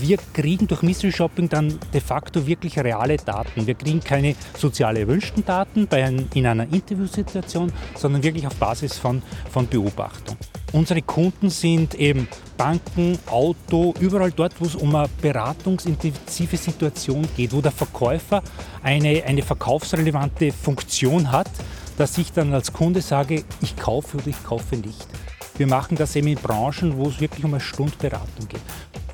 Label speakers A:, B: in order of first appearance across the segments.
A: Wir kriegen durch Mystery Shopping dann de facto wirklich reale Daten. Wir kriegen keine sozial erwünschten Daten ein, in einer Interviewsituation, sondern wirklich auf Basis von, von Beobachtung. Unsere Kunden sind eben Banken, Auto, überall dort, wo es um eine beratungsintensive Situation geht, wo der Verkäufer eine, eine verkaufsrelevante Funktion hat, dass ich dann als Kunde sage, ich kaufe oder ich kaufe nicht. Wir machen das eben in Branchen, wo es wirklich um eine Stunde Beratung geht.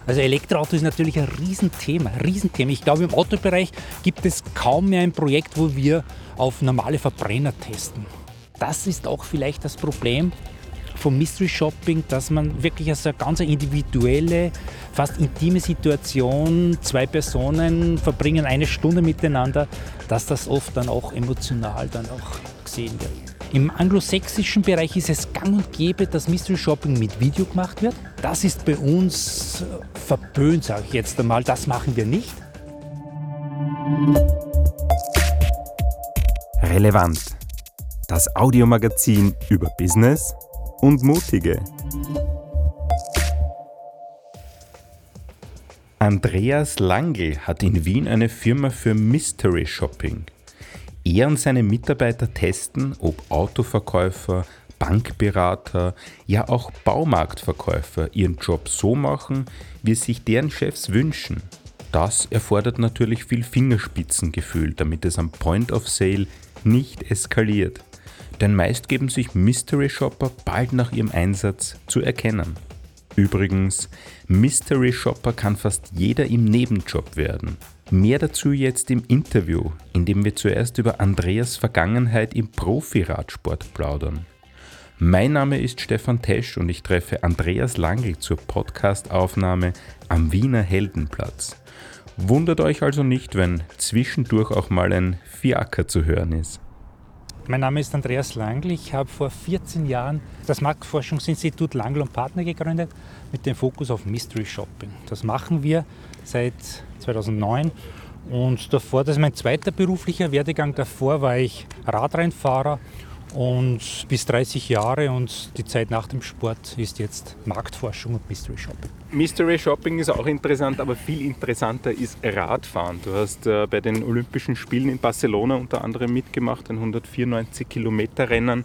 A: Also Elektroauto ist natürlich ein Riesenthema, Riesenthema. Ich glaube, im Autobereich gibt es kaum mehr ein Projekt, wo wir auf normale Verbrenner testen. Das ist auch vielleicht das Problem vom Mystery Shopping, dass man wirklich als eine ganz individuelle, fast intime Situation, zwei Personen verbringen eine Stunde miteinander, dass das oft dann auch emotional dann auch gesehen wird. Im anglosächsischen Bereich ist es gang und gäbe, dass Mystery Shopping mit Video gemacht wird. Das ist bei uns verpönt, sage ich jetzt einmal. Das machen wir nicht.
B: Relevant. Das Audiomagazin über Business und Mutige. Andreas Langl hat in Wien eine Firma für Mystery Shopping. Er und seine Mitarbeiter testen, ob Autoverkäufer, Bankberater, ja auch Baumarktverkäufer ihren Job so machen, wie es sich deren Chefs wünschen. Das erfordert natürlich viel Fingerspitzengefühl, damit es am Point of Sale nicht eskaliert. Denn meist geben sich Mystery Shopper bald nach ihrem Einsatz zu erkennen. Übrigens, Mystery Shopper kann fast jeder im Nebenjob werden. Mehr dazu jetzt im Interview, in dem wir zuerst über Andreas Vergangenheit im Profiradsport plaudern. Mein Name ist Stefan Tesch und ich treffe Andreas Langl zur Podcastaufnahme am Wiener Heldenplatz. Wundert euch also nicht, wenn zwischendurch auch mal ein Fiaker zu hören ist.
A: Mein Name ist Andreas Langl. Ich habe vor 14 Jahren das Marktforschungsinstitut Langl und Partner gegründet mit dem Fokus auf Mystery Shopping. Das machen wir seit 2009 und davor, das ist mein zweiter beruflicher Werdegang. Davor war ich Radrennfahrer und bis 30 Jahre und die Zeit nach dem Sport ist jetzt Marktforschung und Mystery Shopping.
B: Mystery Shopping ist auch interessant, aber viel interessanter ist Radfahren. Du hast äh, bei den Olympischen Spielen in Barcelona unter anderem mitgemacht, ein 194 Kilometer Rennen,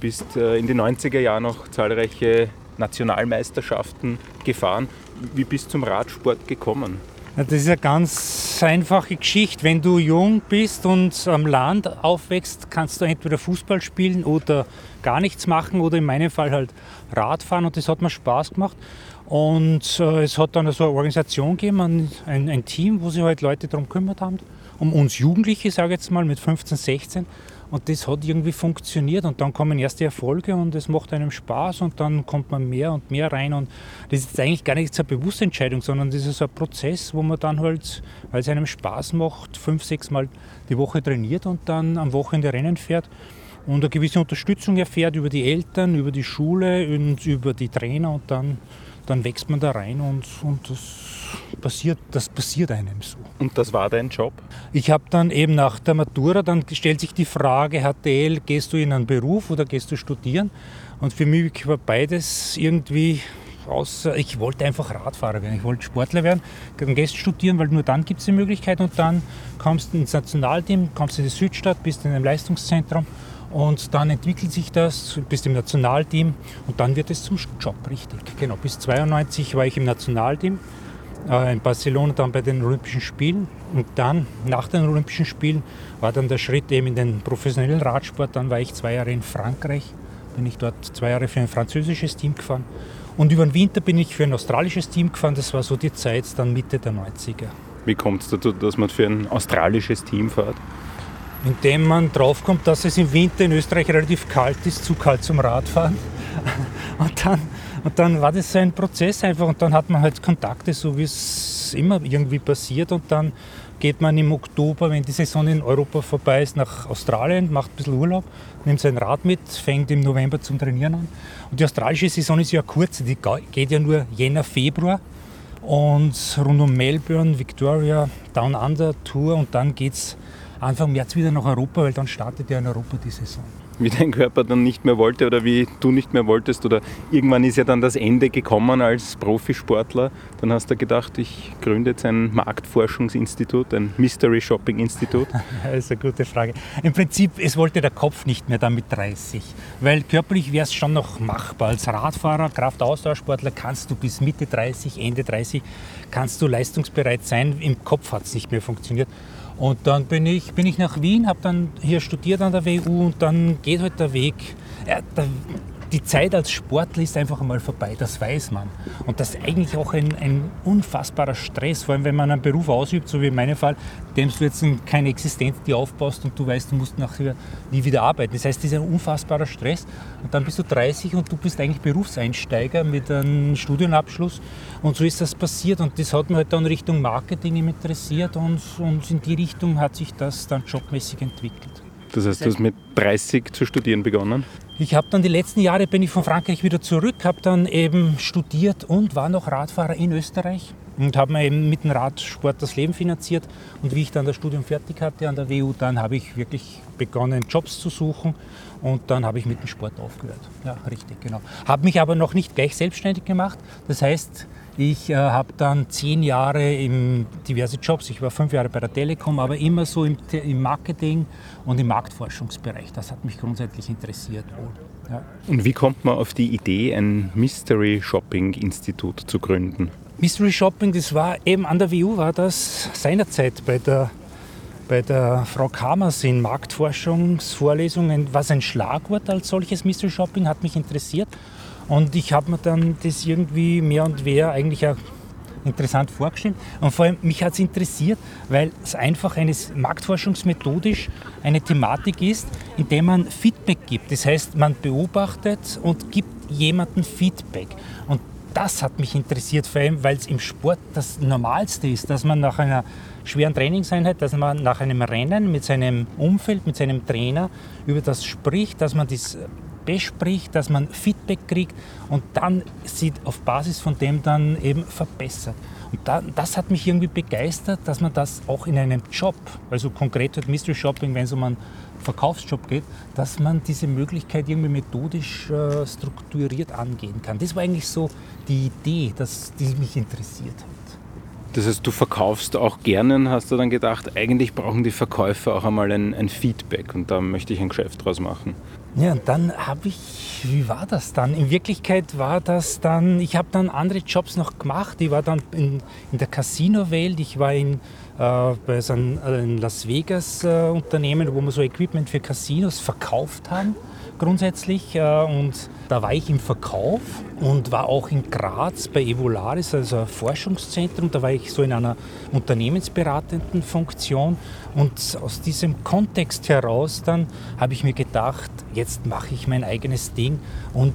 B: bist äh, in den 90er Jahren noch zahlreiche Nationalmeisterschaften gefahren. Wie bist du zum Radsport gekommen?
A: Das ist eine ganz einfache Geschichte. Wenn du jung bist und am Land aufwächst, kannst du entweder Fußball spielen oder gar nichts machen oder in meinem Fall halt Radfahren und das hat mir Spaß gemacht. Und äh, es hat dann so eine Organisation gegeben, ein, ein, ein Team, wo sich halt Leute darum gekümmert haben, um uns Jugendliche, sage ich jetzt mal, mit 15, 16 und das hat irgendwie funktioniert. Und dann kommen erste Erfolge und es macht einem Spaß und dann kommt man mehr und mehr rein. Und das ist eigentlich gar nicht so eine bewusste Entscheidung, sondern das ist ein Prozess, wo man dann halt, weil es einem Spaß macht, fünf, sechs Mal die Woche trainiert und dann am Wochenende Rennen fährt und eine gewisse Unterstützung erfährt über die Eltern, über die Schule und über die Trainer und dann, dann wächst man da rein und, und das passiert, das passiert einem so.
B: Und das war dein Job?
A: Ich habe dann eben nach der Matura, dann stellt sich die Frage, HTL, gehst du in einen Beruf oder gehst du studieren? Und für mich war beides irgendwie außer, ich wollte einfach Radfahrer werden, ich wollte Sportler werden, dann gehst du studieren, weil nur dann gibt es die Möglichkeit und dann kommst du ins Nationalteam, kommst in die Südstadt, bist in einem Leistungszentrum und dann entwickelt sich das, bist im Nationalteam und dann wird es zum Job, richtig. Genau, bis 92 war ich im Nationalteam äh, in Barcelona dann bei den Olympischen Spielen. Und dann, nach den Olympischen Spielen, war dann der Schritt eben in den professionellen Radsport. Dann war ich zwei Jahre in Frankreich, bin ich dort zwei Jahre für ein französisches Team gefahren. Und über den Winter bin ich für ein australisches Team gefahren. Das war so die Zeit, dann Mitte der 90er.
B: Wie kommt es dazu, dass man für ein australisches Team fährt?
A: Indem man draufkommt, dass es im Winter in Österreich relativ kalt ist, zu kalt zum Radfahren. Und dann und dann war das so ein Prozess einfach und dann hat man halt Kontakte, so wie es immer irgendwie passiert und dann geht man im Oktober, wenn die Saison in Europa vorbei ist, nach Australien, macht ein bisschen Urlaub, nimmt sein Rad mit, fängt im November zum Trainieren an. Und die australische Saison ist ja kurz, die geht ja nur Jänner, Februar. Und rund um Melbourne, Victoria, Down Under Tour und dann geht es Anfang März wieder nach Europa, weil dann startet ja in Europa die Saison.
B: wie dein Körper dann nicht mehr wollte oder wie du nicht mehr wolltest oder irgendwann ist ja dann das Ende gekommen als Profisportler. Dann hast du gedacht, ich gründe jetzt ein Marktforschungsinstitut, ein Mystery Shopping Institut.
A: Das ist eine gute Frage. Im Prinzip, es wollte der Kopf nicht mehr damit 30, weil körperlich wäre es schon noch machbar. Als Radfahrer, Kraftausdauersportler kannst du bis Mitte 30, Ende 30, kannst du leistungsbereit sein. Im Kopf hat es nicht mehr funktioniert. Und dann bin ich, bin ich nach Wien, habe dann hier studiert an der WU und dann geht halt der Weg. Ja, der, die Zeit als Sportler ist einfach einmal vorbei, das weiß man. Und das ist eigentlich auch ein, ein unfassbarer Stress, vor allem wenn man einen Beruf ausübt, so wie in meinem Fall, dem du jetzt keine Existenz die aufbaust und du weißt, du musst nachher nie wieder arbeiten. Das heißt, das ist ein unfassbarer Stress. Und dann bist du 30 und du bist eigentlich Berufseinsteiger mit einem Studienabschluss. Und so ist das passiert. Und das hat mich halt dann Richtung Marketing interessiert und, und in die Richtung hat sich das dann jobmäßig entwickelt.
B: Das heißt, du hast mit 30 zu studieren begonnen?
A: Ich habe dann die letzten Jahre bin ich von Frankreich wieder zurück, habe dann eben studiert und war noch Radfahrer in Österreich und habe mir eben mit dem Radsport das Leben finanziert. Und wie ich dann das Studium fertig hatte an der WU, dann habe ich wirklich begonnen, Jobs zu suchen und dann habe ich mit dem Sport aufgehört. Ja, richtig, genau. Habe mich aber noch nicht gleich selbstständig gemacht. Das heißt, ich äh, habe dann zehn Jahre in diverse Jobs, ich war fünf Jahre bei der Telekom, aber immer so im, im Marketing und im Marktforschungsbereich. Das hat mich grundsätzlich interessiert.
B: Ja. Und wie kommt man auf die Idee, ein Mystery Shopping Institut zu gründen?
A: Mystery Shopping, das war eben an der WU, war das seinerzeit bei der, bei der Frau Kamers in Marktforschungsvorlesungen, was ein Schlagwort als solches Mystery Shopping hat mich interessiert. Und ich habe mir dann das irgendwie mehr und mehr eigentlich auch interessant vorgestellt. Und vor allem mich hat es interessiert, weil es einfach eine marktforschungsmethodisch eine Thematik ist, in der man Feedback gibt. Das heißt, man beobachtet und gibt jemandem Feedback. Und das hat mich interessiert, vor allem, weil es im Sport das Normalste ist, dass man nach einer schweren Trainingseinheit, dass man nach einem Rennen mit seinem Umfeld, mit seinem Trainer über das spricht, dass man das bespricht, dass man Feedback kriegt und dann sieht auf Basis von dem dann eben verbessert. Und da, das hat mich irgendwie begeistert, dass man das auch in einem Job, also konkret halt Mystery Shopping, wenn es um einen Verkaufsjob geht, dass man diese Möglichkeit irgendwie methodisch äh, strukturiert angehen kann. Das war eigentlich so die Idee, dass, die mich interessiert hat.
B: Das heißt, du verkaufst auch gerne hast du dann gedacht, eigentlich brauchen die Verkäufer auch einmal ein, ein Feedback und da möchte ich ein Geschäft draus machen.
A: Ja, und dann habe ich, wie war das dann? In Wirklichkeit war das dann, ich habe dann andere Jobs noch gemacht. Ich war dann in, in der Casino-Welt, ich war in, äh, bei so einem äh, Las Vegas-Unternehmen, äh, wo wir so Equipment für Casinos verkauft haben grundsätzlich. Äh, und da war ich im Verkauf und war auch in Graz bei Evolaris, also ein Forschungszentrum. Da war ich so in einer unternehmensberatenden Funktion. Und aus diesem Kontext heraus dann habe ich mir gedacht, jetzt mache ich mein eigenes Ding. Und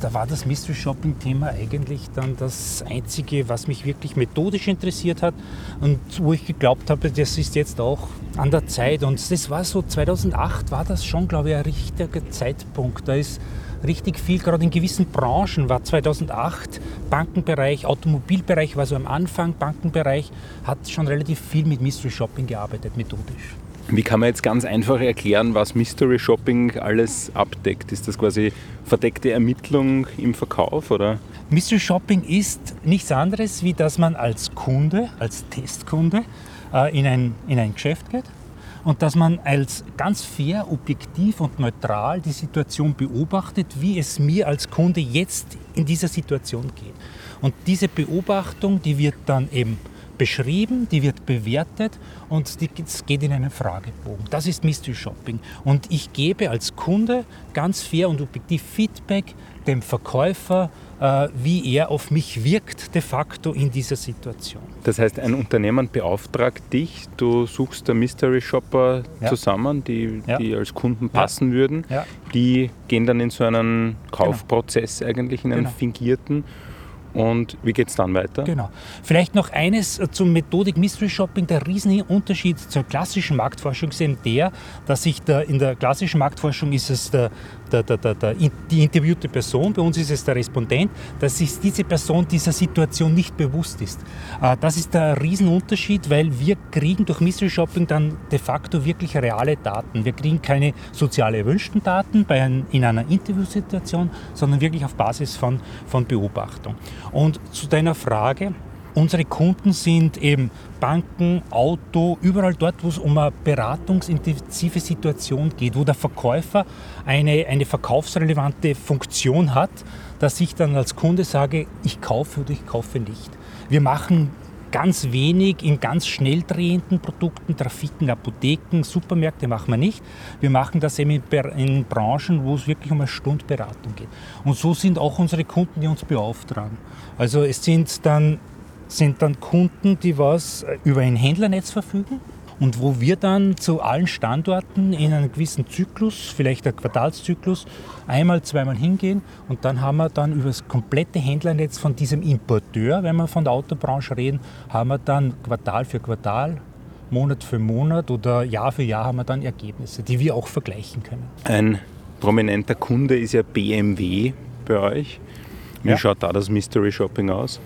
A: da war das Mystery Shopping Thema eigentlich dann das Einzige, was mich wirklich methodisch interessiert hat und wo ich geglaubt habe, das ist jetzt auch an der Zeit. Und das war so 2008, war das schon, glaube ich, ein richtiger Zeitpunkt. Da ist richtig viel, gerade in gewissen Branchen war 2008 Bankenbereich, Automobilbereich war so am Anfang, Bankenbereich hat schon relativ viel mit Mystery Shopping gearbeitet, methodisch.
B: Wie kann man jetzt ganz einfach erklären, was Mystery Shopping alles abdeckt? Ist das quasi verdeckte Ermittlung im Verkauf oder?
A: Mystery Shopping ist nichts anderes, wie dass man als Kunde, als Testkunde äh, in, ein, in ein Geschäft geht und dass man als ganz fair, objektiv und neutral die Situation beobachtet, wie es mir als Kunde jetzt in dieser Situation geht. Und diese Beobachtung, die wird dann eben beschrieben, die wird bewertet und es geht in einen Fragebogen. Das ist Mystery Shopping. Und ich gebe als Kunde ganz fair und objektiv Feedback dem Verkäufer, wie er auf mich wirkt de facto in dieser Situation.
B: Das heißt, ein Unternehmen beauftragt dich, du suchst da Mystery Shopper ja. zusammen, die, ja. die als Kunden passen ja. würden. Die gehen dann in so einen Kaufprozess genau. eigentlich, in einen genau. fingierten Und wie geht es dann weiter?
A: Genau. Vielleicht noch eines zum Methodik Mystery Shopping. Der Riesenunterschied zur klassischen Marktforschung ist eben der, dass sich da in der klassischen Marktforschung ist es der, der, der, der, die interviewte Person, bei uns ist es der Respondent, dass sich diese Person dieser Situation nicht bewusst ist. Äh, das ist der Riesenunterschied, weil wir kriegen durch Mystery Shopping dann de facto wirklich reale Daten. Wir kriegen keine sozial erwünschten Daten bei ein, in einer Interviewsituation, sondern wirklich auf Basis von, von Beobachtung. Und zu deiner Frage, unsere Kunden sind eben Banken, Auto, überall dort, wo es um eine beratungsintensive Situation geht, wo der Verkäufer eine, eine verkaufsrelevante Funktion hat, dass ich dann als Kunde sage, ich kaufe oder ich kaufe nicht. Wir machen ganz wenig in ganz schnell drehenden Produkten, Trafiken, Apotheken, Supermärkte machen wir nicht. Wir machen das eben in, Branchen, wo es wirklich um eine Stunde Beratung geht. Und so sind auch unsere Kunden, die uns beauftragen. Also es sind dann, sind dann Kunden, die was über ein Händlernetz verfügen und wo wir dann zu allen Standorten in einem gewissen Zyklus, vielleicht ein Quartalszyklus, einmal, zweimal hingehen und dann haben wir dann über das komplette Händlernetz von diesem Importeur, wenn wir von der Autobranche reden, haben wir dann Quartal für Quartal, Monat für Monat oder Jahr für Jahr haben wir dann Ergebnisse, die wir auch vergleichen können.
B: Ein prominenter Kunde ist ja BMW bei euch. Wie ja. schaut da das Mystery Shopping aus?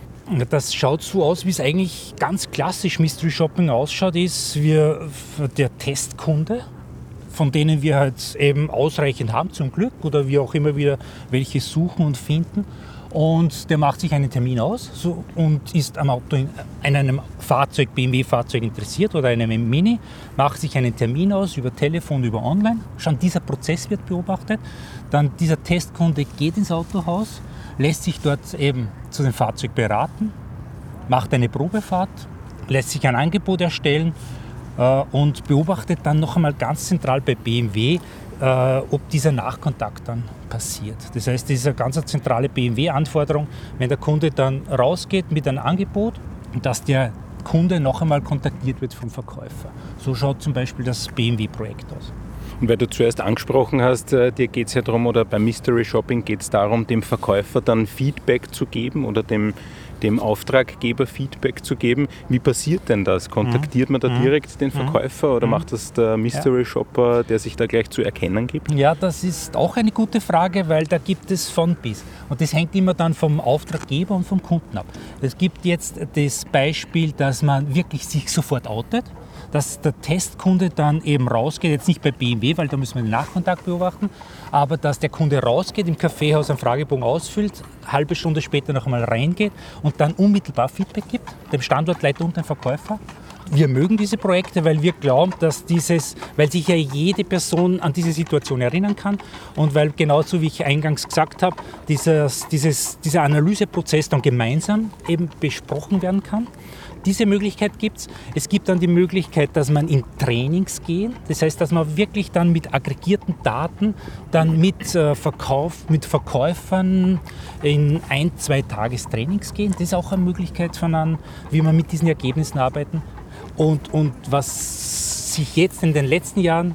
A: Das schaut so aus, wie es eigentlich ganz klassisch Mystery Shopping ausschaut, ist wir, der Testkunde, von denen wir halt eben ausreichend haben zum Glück oder wir auch immer wieder welche suchen und finden. Und der macht sich einen Termin aus so, und ist am Auto in, an einem Fahrzeug, BMW-Fahrzeug interessiert oder einem Mini, macht sich einen Termin aus über Telefon, über Online. Schon dieser Prozess wird beobachtet. Dann dieser Testkunde geht ins Autohaus, lässt sich dort eben zu dem Fahrzeug beraten, macht eine Probefahrt, lässt sich ein Angebot erstellen äh, und beobachtet dann noch einmal ganz zentral bei BMW, äh, ob dieser Nachkontakt dann passiert. Das heißt, das ist eine ganz zentrale BMW-Anforderung, wenn der Kunde dann rausgeht mit einem Angebot, dass der Kunde noch einmal kontaktiert wird vom Verkäufer. So schaut zum Beispiel das BMW-Projekt aus.
B: Und weil du zuerst angesprochen hast, äh, dir geht es ja darum, oder beim Mystery Shopping geht es darum, dem Verkäufer dann Feedback zu geben oder dem, dem Auftraggeber Feedback zu geben. Wie passiert denn das? Kontaktiert man da mhm. direkt den mhm. Verkäufer oder mhm. macht das der Mystery Shopper, der sich da gleich zu erkennen gibt?
A: Ja, das ist auch eine gute Frage, weil da gibt es von bis. Und das hängt immer dann vom Auftraggeber und vom Kunden ab. Es gibt jetzt das Beispiel, dass man wirklich sich sofort outet dass der Testkunde dann eben rausgeht, jetzt nicht bei BMW, weil da müssen wir den Nachkontakt beobachten, aber dass der Kunde rausgeht, im Kaffeehaus einen Fragebogen ausfüllt, halbe Stunde später noch einmal reingeht und dann unmittelbar Feedback gibt, dem Standortleiter und dem Verkäufer. Wir mögen diese Projekte, weil wir glauben, dass dieses, weil sich ja jede Person an diese Situation erinnern kann und weil genauso wie ich eingangs gesagt habe, dieses, dieses, dieser Analyseprozess dann gemeinsam eben besprochen werden kann. Diese Möglichkeit gibt es. Es gibt dann die Möglichkeit, dass man in Trainings geht. Das heißt, dass man wirklich dann mit aggregierten Daten dann mit äh, Verkauf, mit Verkäufern in ein, zwei Tagestrainings gehen. Das ist auch eine Möglichkeit von an, wie man mit diesen Ergebnissen arbeiten. Und, und was sich jetzt in den letzten Jahren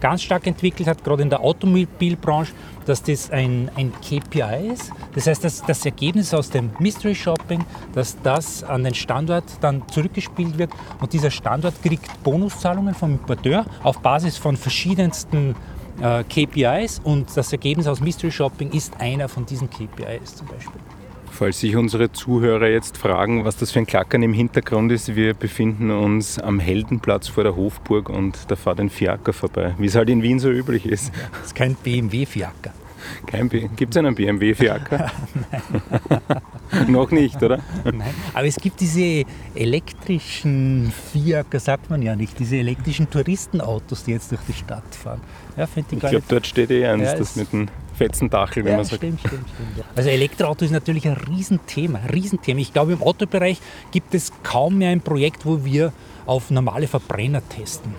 A: ganz stark entwickelt hat, gerade in der Automobilbranche, dass das ein, ein KPI ist. Das heißt, dass das Ergebnis aus dem Mystery Shopping, dass das an den Standort dann zurückgespielt wird und dieser Standort kriegt Bonuszahlungen vom Importeur auf Basis von verschiedensten äh, KPIs und das Ergebnis aus Mystery Shopping ist einer von diesen KPIs zum Beispiel.
B: Falls sich unsere Zuhörer jetzt fragen, was das für ein Klackern im Hintergrund ist, wir befinden uns am Heldenplatz vor der Hofburg und da fährt ein Fiaker vorbei, wie es halt in Wien so üblich ist.
A: Das ist kein BMW-Fiaker.
B: Gibt es einen BMW-Fiaker? Nein. Noch nicht, oder?
A: Nein, aber es gibt diese elektrischen Fiaker, sagt man ja nicht, diese elektrischen Touristenautos, die jetzt durch die Stadt fahren.
B: Ja, ich ich glaube, dort steht eh eins, ja, das mit dem fetzen Dachel, wenn ja, man sagt. Stimmt, stimmt,
A: stimmt. Ja. Also Elektroauto ist natürlich ein Riesenthema, ein Riesenthema. Ich glaube, im Autobereich gibt es kaum mehr ein Projekt, wo wir auf normale Verbrenner testen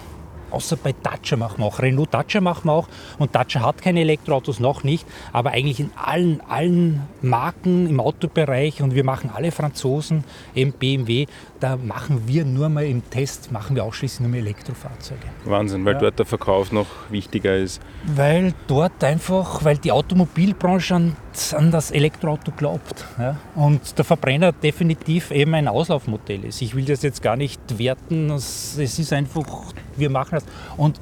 A: außer bei Dacia machen wir auch. Renault Dacia machen wir auch. Und Dacia hat keine Elektroautos, noch nicht. Aber eigentlich in allen, allen Marken im Autobereich und wir machen alle Franzosen, eben BMW, da machen wir nur mal im Test, machen wir ausschließlich nur mal Elektrofahrzeuge.
B: Wahnsinn, weil ja. dort der Verkauf noch wichtiger ist.
A: Weil dort einfach, weil die Automobilbranche nicht an das Elektroauto glaubt. Ja? Und der Verbrenner definitiv eben ein Auslaufmodell ist. Ich will das jetzt gar nicht werten, es ist einfach, wir machen das. Und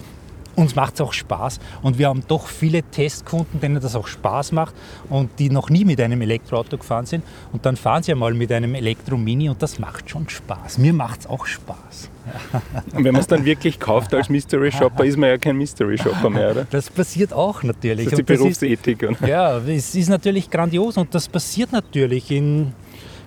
A: uns macht es auch Spaß und wir haben doch viele Testkunden, denen das auch Spaß macht und die noch nie mit einem Elektroauto gefahren sind und dann fahren sie einmal mit einem Elektromini und das macht schon Spaß. Mir macht es auch Spaß.
B: Und wenn man es dann wirklich kauft als Mystery Shopper, ist man ja kein Mystery Shopper mehr, oder?
A: Das passiert auch natürlich.
B: Das ist die Berufsethik.
A: Ist, ja, es ist natürlich grandios und das passiert natürlich in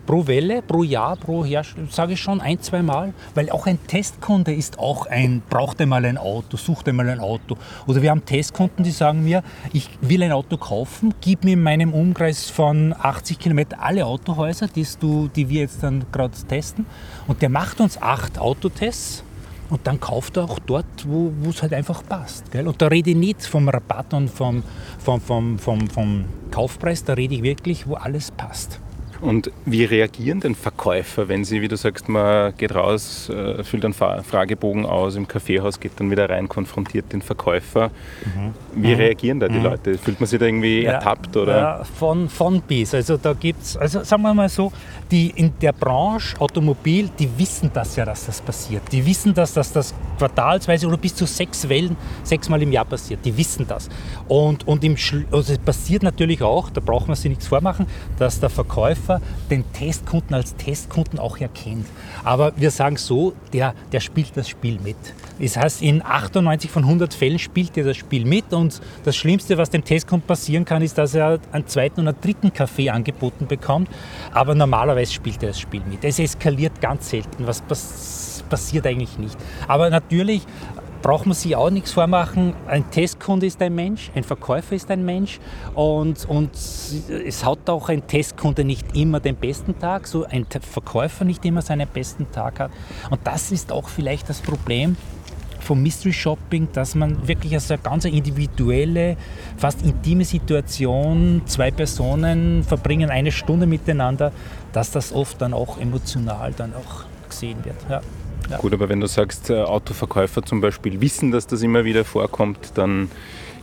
A: pro Welle, pro Jahr, pro Hersteller, sage ich schon ein, zwei Mal, weil auch ein Testkunde ist auch ein, braucht einmal ein Auto, sucht einmal ein Auto. Oder wir haben Testkunden, die sagen mir, ich will ein Auto kaufen, gib mir in meinem Umkreis von 80 Kilometern alle Autohäuser, die, du, die wir jetzt dann gerade testen. Und der macht uns acht Autotests und dann kauft er auch dort, wo es halt einfach passt. Gell? Und da rede ich nicht vom Rabatt und vom, vom, vom, vom, vom Kaufpreis, da rede ich wirklich, wo alles passt.
B: Und wie reagieren denn Verkäufer, wenn sie, wie du sagst, man geht raus, äh, füllt einen Fragebogen aus, im Kaffeehaus geht dann wieder rein, konfrontiert den Verkäufer. Mhm. Wie mhm. reagieren da die mhm. Leute? Fühlt man sich da irgendwie ja, ertappt? Oder? Ja,
A: von, von bis. Also da gibt es, also sagen wir mal so, die in der Branche Automobil, die wissen das ja, dass das passiert. Die wissen das, dass das quartalsweise oder bis zu sechs Wellen, sechsmal im Jahr passiert. Die wissen das. Und, und im also es passiert natürlich auch, da braucht man sich nichts vormachen, dass der Verkäufer Verkäufer den Testkunden als Testkunden auch erkennt. Aber wir sagen so, der, der spielt das Spiel mit. Das heißt, in 98 von 100 Fällen spielt er das Spiel mit und das Schlimmste, was dem Testkunden passieren kann, ist, dass er einen zweiten oder dritten Kaffee angeboten bekommt. Aber normalerweise spielt er das Spiel mit. Es eskaliert ganz selten. Was passiert eigentlich nicht. Aber natürlich braucht man sich auch nichts vormachen. Ein Testkunde ist ein Mensch, ein Verkäufer ist ein Mensch und, und es hat auch ein Testkunde nicht immer den besten Tag, so ein Verkäufer nicht immer seinen besten Tag hat. Und das ist auch vielleicht das Problem vom Mystery Shopping, dass man wirklich als eine ganz individuelle, fast intime Situation, zwei Personen verbringen eine Stunde miteinander, dass das oft dann auch emotional dann auch gesehen wird. Ja.
B: Ja. Gut, aber wenn du sagst, äh, Autoverkäufer zum Beispiel wissen, dass das immer wieder vorkommt, dann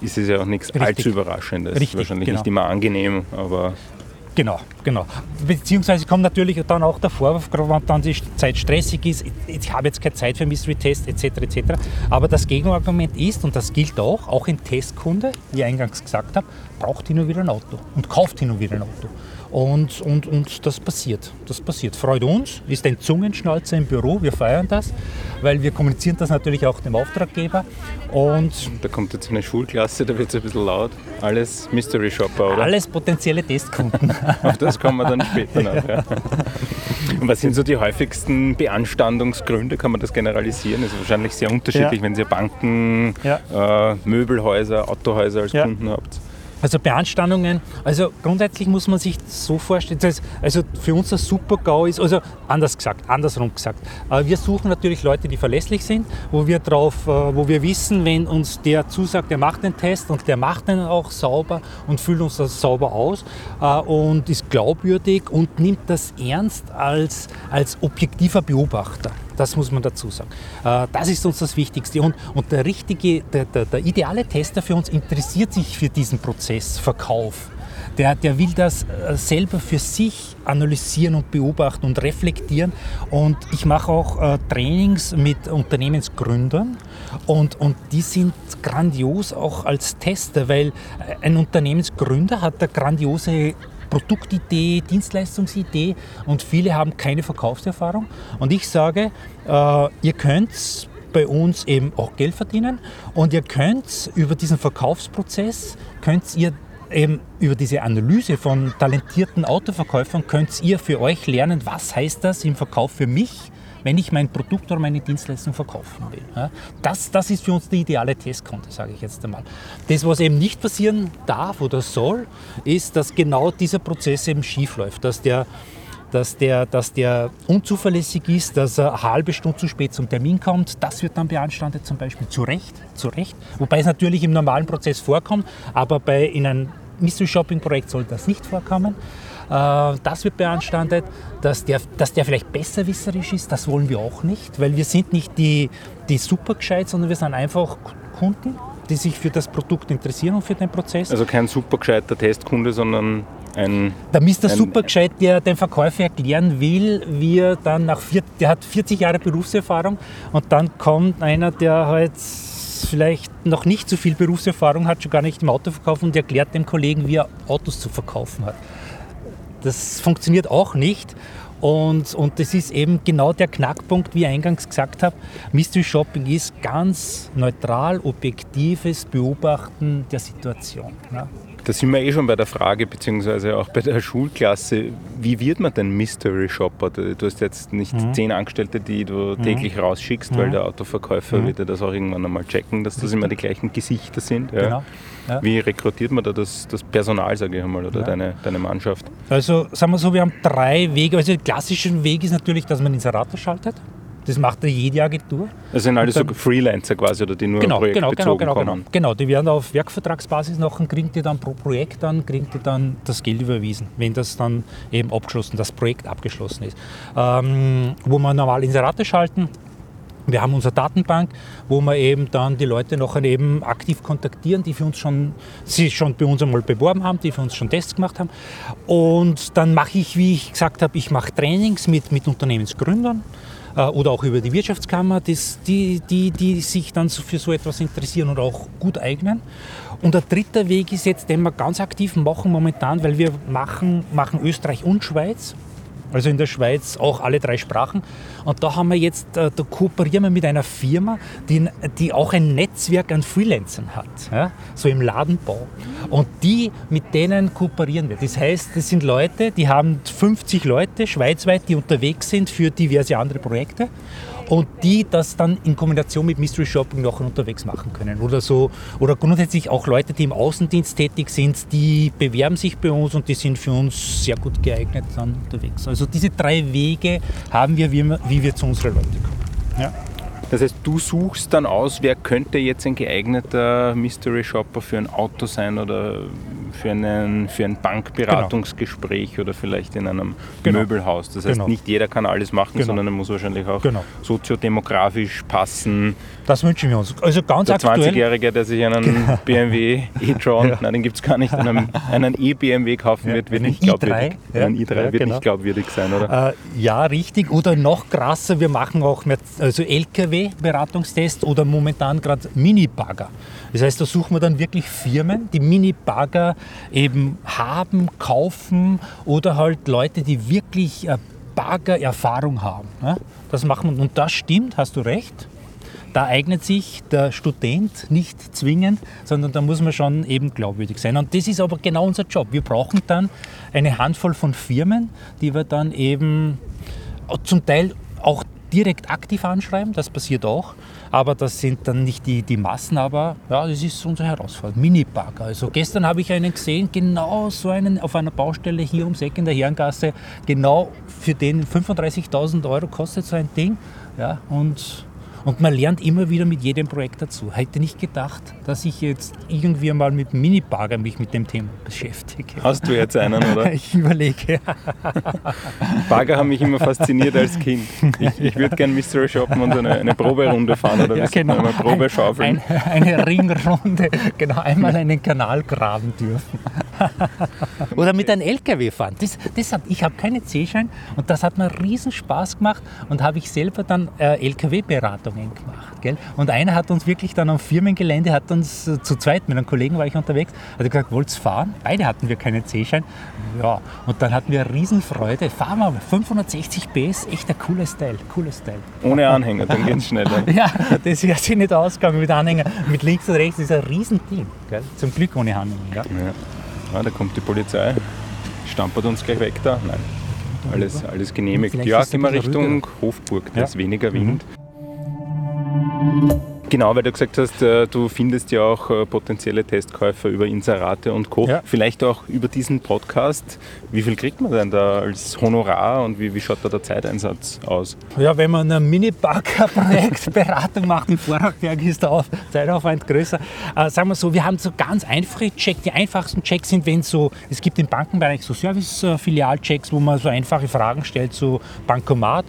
B: ist es ja auch nichts Richtig. allzu Überraschendes. Richtig, Wahrscheinlich genau. nicht immer angenehm, aber
A: Genau, genau. Beziehungsweise kommt natürlich dann auch der Vorwurf, wenn dann die Zeit stressig ist, ich habe jetzt keine Zeit für Mystery Test etc. etc. Aber das Gegenargument ist, und das gilt auch, auch ein Testkunde, wie ich eingangs gesagt habe, braucht hin und wieder ein Auto und kauft hin und wieder ein Auto. Und, und, und das passiert. Das passiert. Freut uns, ist ein Zungenschnalzer im Büro, wir feiern das, weil wir kommunizieren das natürlich auch dem Auftraggeber. Und
B: da kommt jetzt eine Schulklasse, da wird es ein bisschen laut. Alles Mystery Shopper, oder?
A: Alles potenzielle Testkunden.
B: Auf das kommen wir dann später noch. Ja. Und was sind so die häufigsten Beanstandungsgründe? Kann man das generalisieren? Das ist wahrscheinlich sehr unterschiedlich, ja. wenn ihr Banken, ja. äh, Möbelhäuser, Autohäuser als Kunden habt.
A: Also Beanstandungen, also grundsätzlich muss man sich so vorstellen, also für uns das Super-GAU ist, also anders gesagt, andersrum gesagt, äh, wir suchen natürlich Leute, die verlässlich sind, wo wir drauf, äh, wo wir wissen, wenn uns der zusagt, der macht den Test und der macht den auch sauber und füllt uns das sauber aus äh, und ist glaubwürdig und nimmt das ernst als, als objektiver Beobachter. Das muss man dazu sagen. Äh, das ist uns das Wichtigste. Und, und der richtige, der, der, der ideale Tester für uns interessiert sich für diesen Prozess Verkauf. Der, der, will das äh, selber für sich analysieren und beobachten und reflektieren. Und ich mache auch äh, Trainings mit Unternehmensgründern und, und die sind grandios auch als Tester, weil ein Unternehmensgründer hat eine grandiose Produktidee, Dienstleistungsidee und viele haben keine Verkaufserfahrung. Und ich sage, äh, ihr könnt bei uns eben auch Geld verdienen und ihr könnt über diesen Verkaufsprozess, könnt ihr eben über diese Analyse von talentierten Autoverkäufern, könnt ihr für euch lernen, was heißt das im Verkauf für mich wenn ich mein Produkt oder meine Dienstleistung verkaufen will. Das, das ist für uns der ideale Testkunde, sage ich jetzt einmal. Das, was eben nicht passieren darf oder soll, ist, dass genau dieser Prozess eben schief läuft, dass der dass der, dass der unzuverlässig ist, dass er eine halbe Stunde zu spät zum Termin kommt. Das wird dann beanstandet, zum Beispiel zu Recht, zu Recht. Wobei es natürlich im normalen Prozess vorkommt, aber bei, in einem Mystery Shopping Projekt soll das nicht vorkommen. Äh, das wird beanstandet, dass der, dass der vielleicht besserwisserisch ist, das wollen wir auch nicht, weil wir sind nicht die, die super gescheit, sondern wir sind einfach Kunden, die sich für das Produkt interessieren und für den Prozess.
B: Also kein super gescheiter Testkunde, sondern ein.
A: Der Mr. Supergescheit, der den Verkäufer erklären will, wie er dann nach vier, der hat 40 Jahre Berufserfahrung und dann kommt einer, der halt vielleicht noch nicht so viel Berufserfahrung hat, schon gar nicht im Autoverkauf und erklärt dem Kollegen, wie er Autos zu verkaufen hat. Das funktioniert auch nicht. Und, und das ist eben genau der Knackpunkt, wie ich eingangs gesagt habe. Mystery Shopping ist ganz neutral, objektives Beobachten der Situation. Ja.
B: Da sind wir eh schon bei der Frage, beziehungsweise auch bei der Schulklasse, wie wird man denn Mystery Shopper? Du hast jetzt nicht mhm. zehn Angestellte, die du mhm. täglich rausschickst, mhm. weil der Autoverkäufer mhm. wird ja das auch irgendwann einmal checken, dass das immer die gleichen Gesichter sind. Ja. Genau. Ja. Wie rekrutiert man da das, das Personal, sage ich einmal, oder ja. deine, deine Mannschaft?
A: Also sagen wir so, wir haben drei Wege. Also der klassische Weg ist natürlich, dass man Inserator schaltet. Das macht jede Agentur.
B: Das sind alle dann, so Freelancer quasi, oder die nur
A: genau,
B: Projekt
A: genau,
B: genau,
A: genau, genau, genau. Die werden auf Werkvertragsbasis noch, kriegen die dann pro Projekt dann, kriegen die dann das Geld überwiesen, wenn das dann eben abgeschlossen, das Projekt abgeschlossen ist. Ähm, wo wir normal Inserate schalten, wir haben unsere Datenbank, wo wir eben dann die Leute noch eben aktiv kontaktieren, die für uns schon, sie schon bei uns einmal beworben haben, die für uns schon Tests gemacht haben. Und dann mache ich, wie ich gesagt habe, ich mache Trainings mit, mit Unternehmensgründern. Äh, oder auch über die Wirtschaftskammer, das, die, die, die sich dann für so etwas interessieren und auch gut eignen. Und der dritte Weg ist jetzt, den wir ganz aktiv machen momentan, weil wir machen, machen Österreich und Schweiz also in der Schweiz auch alle drei Sprachen. Und da haben wir jetzt, äh, da kooperieren wir mit einer Firma, die, die auch ein Netzwerk an Freelancern hat, ja? so im Ladenbau. Und die, mit denen kooperieren wir. Das heißt, das sind Leute, die haben 50 Leute schweizweit, die unterwegs sind für diverse andere Projekte und die das dann in Kombination mit Mystery Shopping noch unterwegs machen können. Oder so, oder grundsätzlich auch Leute, die im Außendienst tätig sind, die bewerben sich bei uns und die sind für uns sehr gut geeignet dann unterwegs. Also diese drei Wege haben wir, wie wir, zu unseren Leuten kommen. Ja.
B: Das heißt, du suchst dann aus, wer könnte jetzt ein geeigneter Mystery Shopper für ein Auto sein oder für, einen, für ein Bankberatungsgespräch genau. oder vielleicht in einem genau. Möbelhaus. Das heißt, genau. nicht jeder kann alles machen, genau. sondern er muss wahrscheinlich auch genau. soziodemografisch passen.
A: Das wünschen wir uns. Also ganz
B: Der 20-Jährige, der sich einen genau. BMW e-tron, ja. nein, den gibt es gar nicht, einen, einen e-BMW kaufen ja. wird, wird nicht glaubwürdig. Ja. Ein i3 wird nicht glaubwürdig sein, oder?
A: Äh, ja, richtig. Oder noch krasser, wir machen auch mehr, also LKW-Beratungstests oder momentan gerade Mini-Bagger. Das heißt, da suchen wir dann wirklich Firmen, die Mini-Bagger eben haben, kaufen oder halt Leute, die wirklich äh, Bagger-Erfahrung haben. Das machen wir. Und das stimmt, hast du recht. Da eignet sich der Student nicht zwingend, sondern da muss man schon eben glaubwürdig sein. Und das ist aber genau unser Job. Wir brauchen dann eine Handvoll von Firmen, die wir dann eben zum Teil auch direkt aktiv anschreiben, das passiert auch, aber das sind dann nicht die, die Massen, aber ja, das ist unsere Herausforderung. Mini-Bagger. Also gestern habe ich einen gesehen, genau so einen auf einer Baustelle hier ums Eck in der Herrengasse, genau für den 35.000 Euro kostet so ein Ding. Ja, und und man lernt immer wieder mit jedem Projekt dazu. Hätte nicht gedacht, dass ich jetzt irgendwie mal mit Mini-Bagger mich mit dem Thema beschäftige.
B: Hast du jetzt einen, oder?
A: Ich überlege.
B: Bagger haben mich immer fasziniert als Kind. Ich, ich würde gerne Mystery shoppen und eine, eine Proberunde fahren oder ja, genau. eine Probe schaufeln.
A: Ein, eine Ringrunde, genau, einmal einen Kanal graben dürfen. oder mit einem LKW fahren. Das, das hat, ich habe keinen C-Schein und das hat mir riesen Spaß gemacht und habe ich selber dann äh, LKW-Beratung Übungen gemacht. Gell? Und einer hat uns wirklich dann am Firmengelände, hat uns äh, zu zweit, mit einem Kollegen war ich unterwegs, hat gesagt, wollt ihr fahren? Beide hatten wir keinen C-Schein. Ja, und dann hatten wir eine Riesenfreude. Fahren wir 560 PS, echt ein cooles Teil, cooles Teil.
B: Ohne Anhänger, dann geht es schneller.
A: ja, das wäre sich nicht ausgegangen mit Anhänger. Mit links und rechts ist ein Riesending. Gell? Zum Glück ohne Anhänger. Ja.
B: Ja. da kommt die Polizei, stampert uns gleich weg da. Nein. Alles, alles genehmigt. Ja, gehen wir Richtung Hofburg, da ja. ist weniger Wind. Genau, weil du gesagt hast, äh, du findest ja auch äh, potenzielle Testkäufer über Inserate und Co. Ja. Vielleicht auch über diesen Podcast. Wie viel kriegt man denn da als Honorar und wie, wie schaut da der Zeiteinsatz aus?
A: Ja, wenn man eine Mini-Bagger-Projektberatung macht in Vorarlberg, ist der Zeitaufwand größer. Äh, sagen wir so, wir haben so ganz einfache Checks. Die einfachsten Checks sind, wenn so, es gibt im Bankenbereich so Service-Filial-Checks, wo man so einfache Fragen stellt, so Bankomat.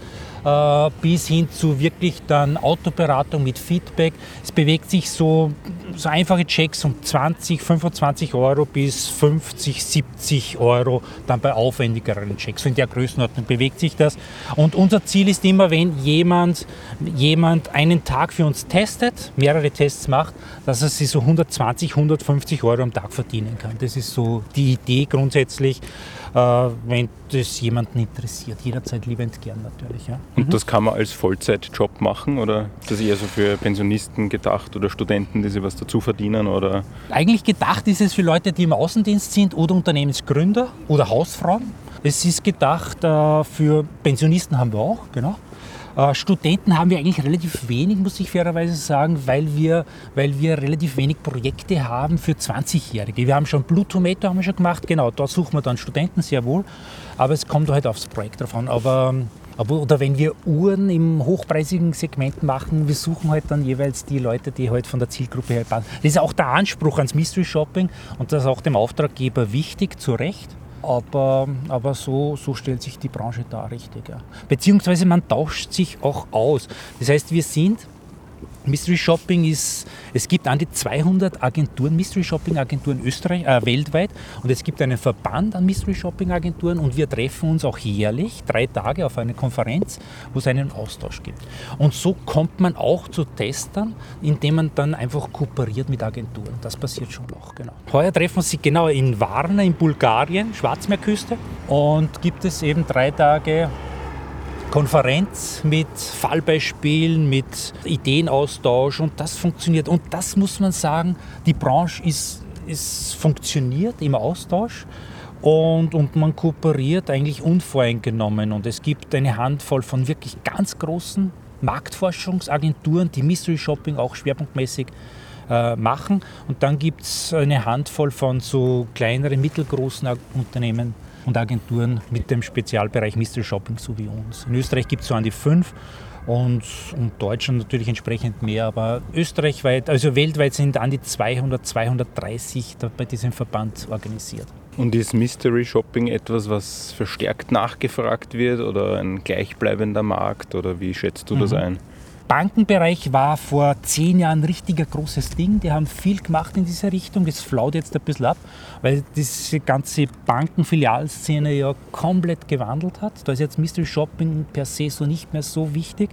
A: Äh, bis hin zu wirklich dann Autoberatung mit Feedback. Es bewegt sich so, so einfache Checks um 20, 25 Euro bis 50, 70 Euro dann bei aufwendigeren Checks. In der Größenordnung bewegt sich das. Und unser Ziel ist immer, wenn jemand, jemand einen Tag für uns testet, mehrere Tests macht, dass er sich so 120, 150 Euro am Tag verdienen kann. Das ist so die Idee grundsätzlich. Äh, wenn das jemanden interessiert. Jederzeit liebend gern natürlich. Ja.
B: Und mhm. das kann man als Vollzeitjob machen oder ist das eher so für Pensionisten gedacht oder Studenten, die sich was dazu verdienen? Oder?
A: Eigentlich gedacht ist es für Leute, die im Außendienst sind oder Unternehmensgründer oder Hausfrauen. Es ist gedacht äh, für Pensionisten haben wir auch, genau. Äh, Studenten haben wir eigentlich relativ wenig, muss ich fairerweise sagen, weil wir, weil wir relativ wenig Projekte haben für 20-Jährige. Wir haben schon Blue Tomato haben wir schon gemacht, genau, dort suchen wir dann Studenten sehr wohl, aber es kommt halt aufs Projekt davon. Aber, aber, oder wenn wir Uhren im hochpreisigen Segment machen, wir suchen halt dann jeweils die Leute, die halt von der Zielgruppe her passen. Das ist auch der Anspruch ans Mystery Shopping und das ist auch dem Auftraggeber wichtig, zu Recht. Aber, aber so, so stellt sich die Branche da richtig. Ja. Beziehungsweise man tauscht sich auch aus. Das heißt, wir sind Mystery Shopping ist, es gibt an die 200 Agenturen, Mystery Shopping Agenturen Österreich, äh, weltweit und es gibt einen Verband an Mystery Shopping Agenturen und wir treffen uns auch jährlich, drei Tage auf eine Konferenz, wo es einen Austausch gibt. Und so kommt man auch zu Testern, indem man dann einfach kooperiert mit Agenturen. Das passiert schon noch, genau. Heuer treffen wir sich genau in Varna in Bulgarien, Schwarzmeerküste und gibt es eben drei Tage Konferenz mit Fallbeispielen, mit Ideenaustausch und das funktioniert. Und das muss man sagen, die Branche ist, ist funktioniert im Austausch. Und, und, man kooperiert eigentlich unvoreingenommen. Und es gibt eine Handvoll von wirklich ganz großen Marktforschungsagenturen, die Mystery Shopping auch schwerpunktmäßig äh, machen. Und dann gibt es eine Handvoll von so kleineren, mittelgroßen Unternehmen, und Agenturen mit dem Spezialbereich Mystery Shopping, so wie uns. In Österreich gibt es so an die fünf und, und Deutschland natürlich entsprechend mehr, aber österreichweit, also weltweit sind an die 200, 230 bei diesem Verband organisiert.
B: Und ist Mystery Shopping etwas, was verstärkt nachgefragt wird oder ein gleichbleibender Markt oder wie schätzt du mhm. das ein?
A: Bankenbereich war vor zehn Jahren ein richtiger großes Ding. Die haben viel gemacht in diese Richtung. Das flaut jetzt ein bisschen ab, weil diese ganze Bankenfilialszene ja komplett gewandelt hat. Da ist jetzt Mystery Shopping per se so nicht mehr so wichtig.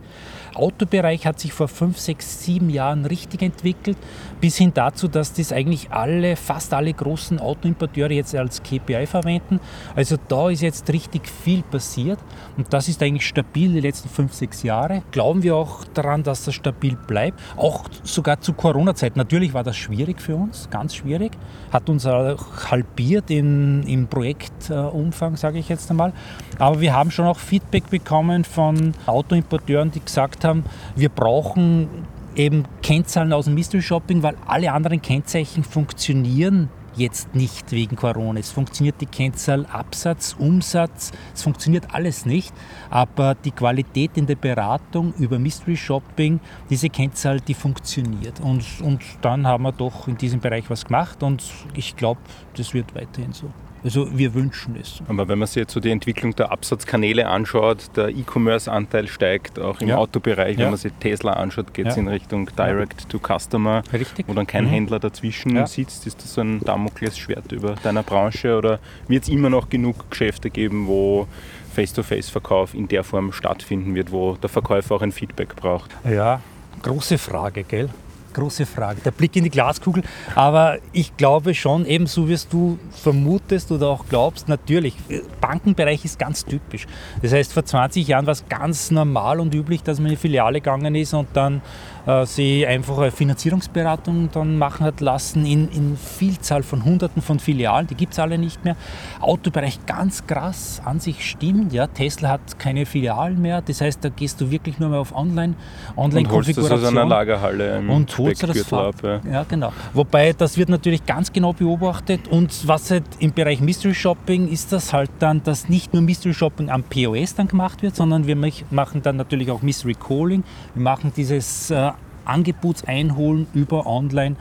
A: Autobereich hat sich vor fünf, sechs, sieben Jahren richtig entwickelt, bis hin dazu, dass das eigentlich alle, fast alle großen Autoimporteure jetzt als KPI verwenden. Also da ist jetzt richtig viel passiert und das ist eigentlich stabil die letzten fünf, sechs Jahre. Glauben wir auch daran, daran, dass das stabil bleibt. Auch sogar zu Corona-Zeit. Natürlich war das schwierig für uns, ganz schwierig. Hat uns auch halbiert in, im Projektumfang, sage ich jetzt einmal. Aber wir haben schon auch Feedback bekommen von Autoimporteuren, die gesagt haben, wir brauchen eben Kennzahlen aus dem Mystery Shopping, weil alle anderen Kennzeichen funktionieren jetzt nicht wegen Corona. Es funktioniert die Kennzahl Absatz, Umsatz, es funktioniert alles nicht, aber die Qualität in der Beratung über Mystery Shopping, diese Kennzahl, die funktioniert. Und, und dann haben wir doch in diesem Bereich was gemacht und ich glaube, das wird weiterhin so. Also wir wünschen es.
B: Aber wenn man sich jetzt so die Entwicklung der Absatzkanäle anschaut, der E-Commerce-Anteil steigt, auch im ja. Autobereich, wenn man sich Tesla anschaut, geht es in Richtung Direct to Customer, Richtig. wo dann kein mhm. Händler dazwischen sitzt. Ist das so ein Damoklesschwert über deiner Branche oder wird es immer noch genug Geschäfte geben, wo Face-to-Face-Verkauf in der Form stattfinden wird, wo der Verkäufer auch ein Feedback braucht?
A: Ja, große Frage, gell? Große Frage. Der Blick in die Glaskugel. Aber ich glaube schon, ebenso wie du vermutest oder auch glaubst, natürlich, Bankenbereich ist ganz typisch. Das heißt, vor 20 Jahren war es ganz normal und üblich, dass man in die Filiale gegangen ist und dann äh, sie einfach eine Finanzierungsberatung dann machen hat lassen in, in Vielzahl von Hunderten von Filialen. Die gibt es alle nicht mehr. Autobereich ganz krass, an sich stimmt. Ja. Tesla hat keine Filialen mehr. Das heißt, da gehst du wirklich nur mehr auf Online, Online-Konfiguration.
B: Und holst das aus einer Lagerhalle
A: und holst das ab. Ja. ja, genau. Wobei, das wird natürlich ganz genau beobachtet. Und was halt im Bereich Mystery Shopping ist das halt dann, dass nicht nur Mystery Shopping am POS dann gemacht wird, sondern wir machen dann natürlich auch Mystery Calling. Wir machen dieses äh, Angebotseinholen über Online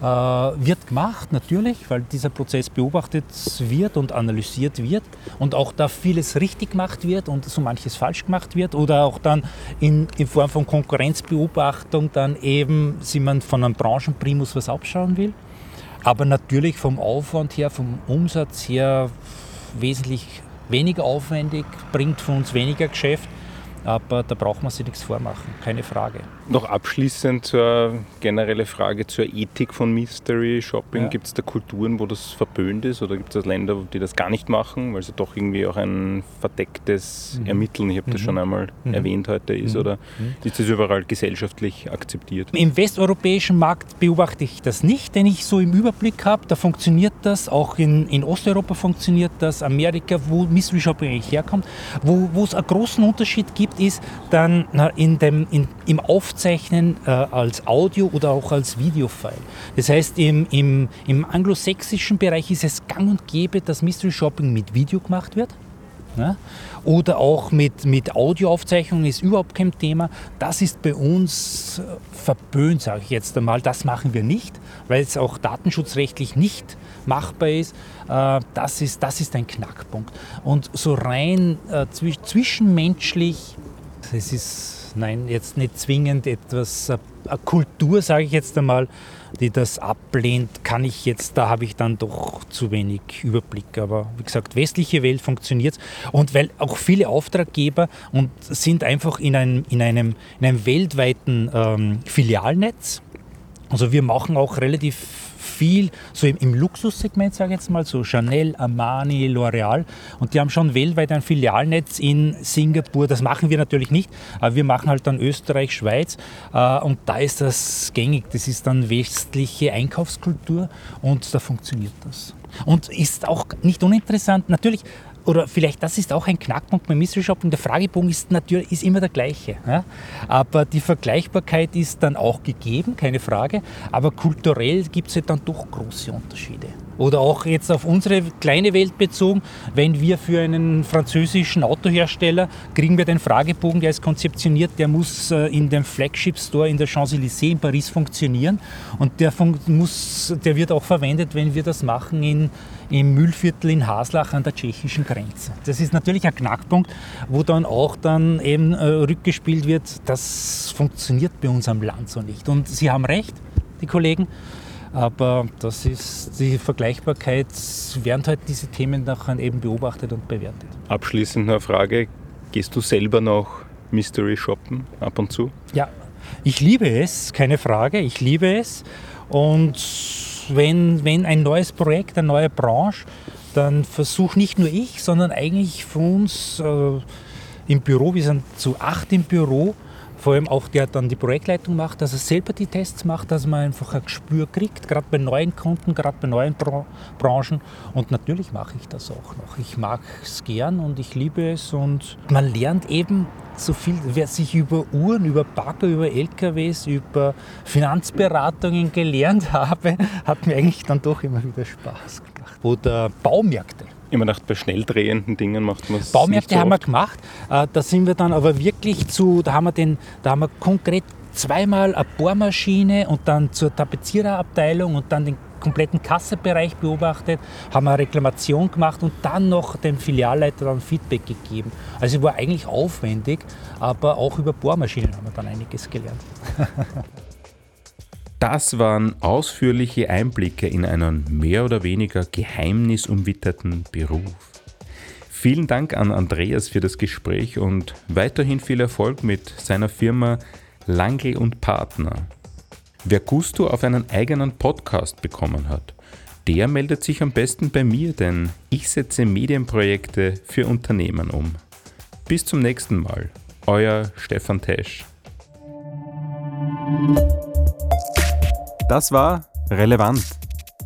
A: äh, wird gemacht, natürlich, weil dieser Prozess beobachtet wird und analysiert wird und auch da vieles richtig gemacht wird und so manches falsch gemacht wird oder auch dann in, in Form von Konkurrenzbeobachtung dann eben, si man von einem Branchenprimus was abschauen will. Aber natürlich vom Aufwand her, vom Umsatz her wesentlich weniger aufwendig, bringt für uns weniger Geschäft aber da braucht man sich nichts vormachen, keine Frage.
B: Noch abschließend zur generelle Frage zur Ethik von Mystery Shopping. Ja. Gibt es da Kulturen, wo das verböhnt ist oder gibt es Länder, die das gar nicht machen, weil es doch irgendwie auch ein verdecktes mhm. Ermitteln, ich habe das mhm. schon einmal mhm. erwähnt heute, ist mhm. oder mhm. ist das überall gesellschaftlich akzeptiert?
A: Im westeuropäischen Markt beobachte ich das nicht, den ich so im Überblick habe. Da funktioniert das, auch in, in Osteuropa funktioniert das, Amerika, wo Mystery Shopping eigentlich herkommt, wo es einen großen Unterschied gibt ist dann in dem, in, im Aufzeichnen äh, als Audio oder auch als Videofile. Das heißt, im, im, im anglosächsischen Bereich ist es gang und gäbe, dass Mystery Shopping mit Video gemacht wird. Ja? Oder auch mit, mit Audioaufzeichnungen ist überhaupt kein Thema. Das ist bei uns äh, verböhnt, sage ich jetzt einmal. Das machen wir nicht, weil es auch datenschutzrechtlich nicht machbar ist. Äh, das ist, das ist ein Knackpunkt. Und so rein äh, zwischenmenschlich, es ist, nein, jetzt nicht zwingend etwas, äh, eine Kultur, sage ich jetzt einmal, die das ablehnt, kann ich jetzt, da habe ich dann doch zu wenig Überblick. Aber wie gesagt, westliche Welt funktioniert und weil auch viele Auftraggeber und sind einfach in einem, in einem, in einem weltweiten ähm, Filialnetz. Also wir machen auch relativ viel so im, Luxussegment, sage ich jetzt mal, so Chanel, Armani, L'Oreal. Und die haben schon weltweit ein Filialnetz in Singapur. Das machen wir natürlich nicht, aber wir machen halt dann Österreich, Schweiz. Äh, und da ist das gängig. Das ist dann westliche Einkaufskultur und da funktioniert das. Und ist auch nicht uninteressant. Natürlich oder vielleicht das ist auch ein Knackpunkt beim Mystery Shopping. Der Fragebogen ist natürlich ist immer der gleiche. Ja? Aber die Vergleichbarkeit ist dann auch gegeben, keine Frage. Aber kulturell gibt es ja dann doch große Unterschiede. Oder auch jetzt auf unsere kleine Welt bezogen, wenn wir für einen französischen Autohersteller kriegen wir den Fragebogen, der ist konzeptioniert, der muss äh, in dem Flagship Store in der Champs-Élysées in Paris funktionieren und der, muss, der wird auch verwendet, wenn wir das machen in, im Mühlviertel in Haslach an der tschechischen Grenze. Das ist natürlich ein Knackpunkt, wo dann auch dann eben äh, rückgespielt wird, das funktioniert bei uns am Land so nicht. Und Sie haben recht, die Kollegen, aber das ist die Vergleichbarkeit, während halt diese Themen nachher eben beobachtet und bewertet.
B: Abschließend eine Frage, gehst du selber noch Mystery shoppen ab und zu?
A: Ja, ich liebe es, keine Frage, ich liebe es. Und wenn, wenn ein neues Projekt, eine neue Branche, dann versuche nicht nur ich, sondern eigentlich von uns äh, im Büro, wir sind zu acht im Büro, vor allem auch der dann die Projektleitung macht, dass er selber die Tests macht, dass man einfach ein Gespür kriegt, gerade bei neuen Kunden, gerade bei neuen Bra Branchen. Und natürlich mache ich das auch noch. Ich mag es gern und ich liebe es und man lernt eben so viel, wer sich über Uhren, über Bagger, über LKWs, über Finanzberatungen gelernt habe, hat mir eigentlich dann doch immer wieder Spaß gemacht. Oder Baumärkte.
B: Immer gedacht, bei schnell drehenden Dingen macht man es.
A: Baumärkte
B: so
A: haben wir gemacht. Äh, da sind wir dann aber wirklich zu, da haben wir, den, da haben wir konkret zweimal eine Bohrmaschine und dann zur Tapeziererabteilung und dann den kompletten Kassebereich beobachtet, haben eine Reklamation gemacht und dann noch dem Filialleiter dann Feedback gegeben. Also es war eigentlich aufwendig, aber auch über Bohrmaschinen haben wir dann einiges gelernt.
B: Das waren ausführliche Einblicke in einen mehr oder weniger geheimnisumwitterten Beruf. Vielen Dank an Andreas für das Gespräch und weiterhin viel Erfolg mit seiner Firma Lange und Partner. Wer Gusto auf einen eigenen Podcast bekommen hat, der meldet sich am besten bei mir, denn ich setze Medienprojekte für Unternehmen um. Bis zum nächsten Mal, euer Stefan Tesch. Das war Relevant,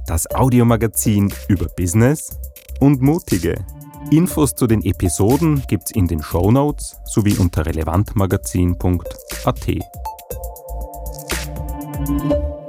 B: das Audiomagazin über Business und Mutige. Infos zu den Episoden gibt's in den Show Notes sowie unter relevantmagazin.at.